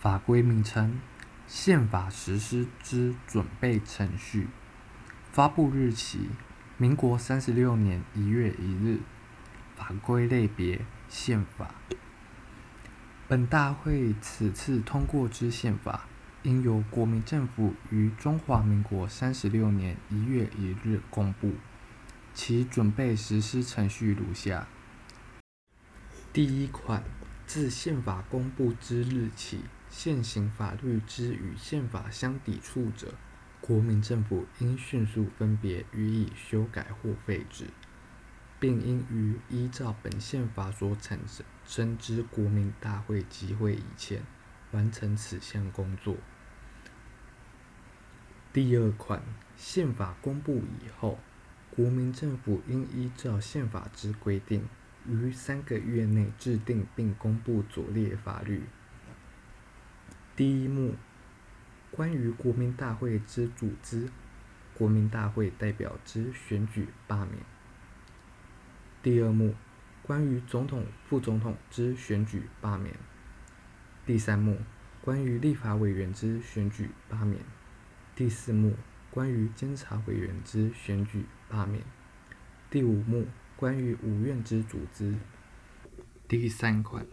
法规名称：宪法实施之准备程序。发布日期：民国三十六年一月一日。法规类别：宪法。本大会此次通过之宪法，应由国民政府于中华民国三十六年一月一日公布。其准备实施程序如下：第一款，自宪法公布之日起。现行法律之与宪法相抵触者，国民政府应迅速分别予以修改或废止，并应于依照本宪法所产生之国民大会集会以前，完成此项工作。第二款，宪法公布以后，国民政府应依照宪法之规定，于三个月内制定并公布左列法律。第一幕，关于国民大会之组织、国民大会代表之选举、罢免；第二幕，关于总统、副总统之选举、罢免；第三幕，关于立法委员之选举、罢免；第四幕，关于监察委员之选举、罢免；第五幕，关于五院之组织。第三款。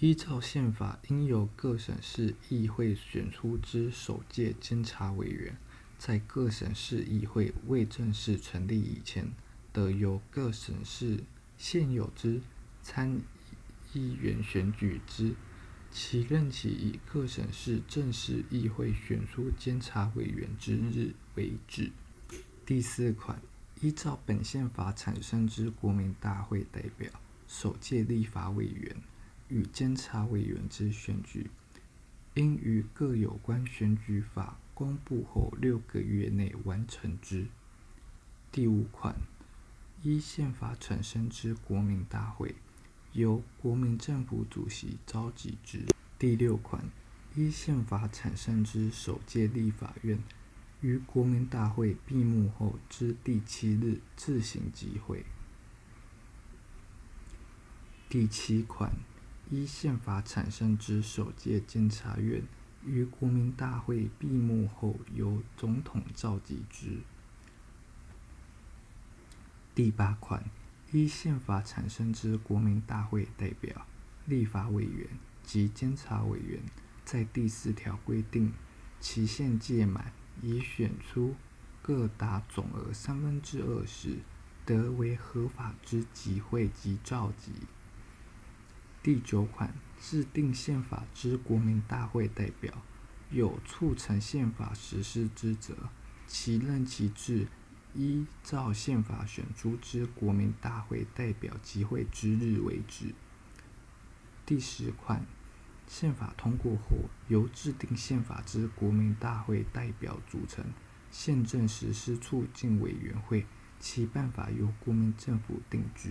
依照宪法，应由各省市议会选出之首届监察委员，在各省市议会未正式成立以前，得由各省市现有之参议员选举之，其任期以各省市正式议会选出监察委员之日为止。第四款，依照本宪法产生之国民大会代表、首届立法委员。与监察委员之选举，应于各有关选举法公布后六个月内完成之。第五款，依宪法产生之国民大会，由国民政府主席召集之。第六款，依宪法产生之首届立法院，于国民大会闭幕后之第七日自行集会。第七款。依宪法产生之首届监察院，于国民大会闭幕后由总统召集之。第八款，依宪法产生之国民大会代表、立法委员及监察委员，在第四条规定期限届满，已选出各达总额三分之二时，得为合法之集会及召集。第九款，制定宪法之国民大会代表，有促成宪法实施之责，其任期至依照宪法选出之国民大会代表集会之日为止。第十款，宪法通过后，由制定宪法之国民大会代表组成宪政实施促进委员会，其办法由国民政府定之。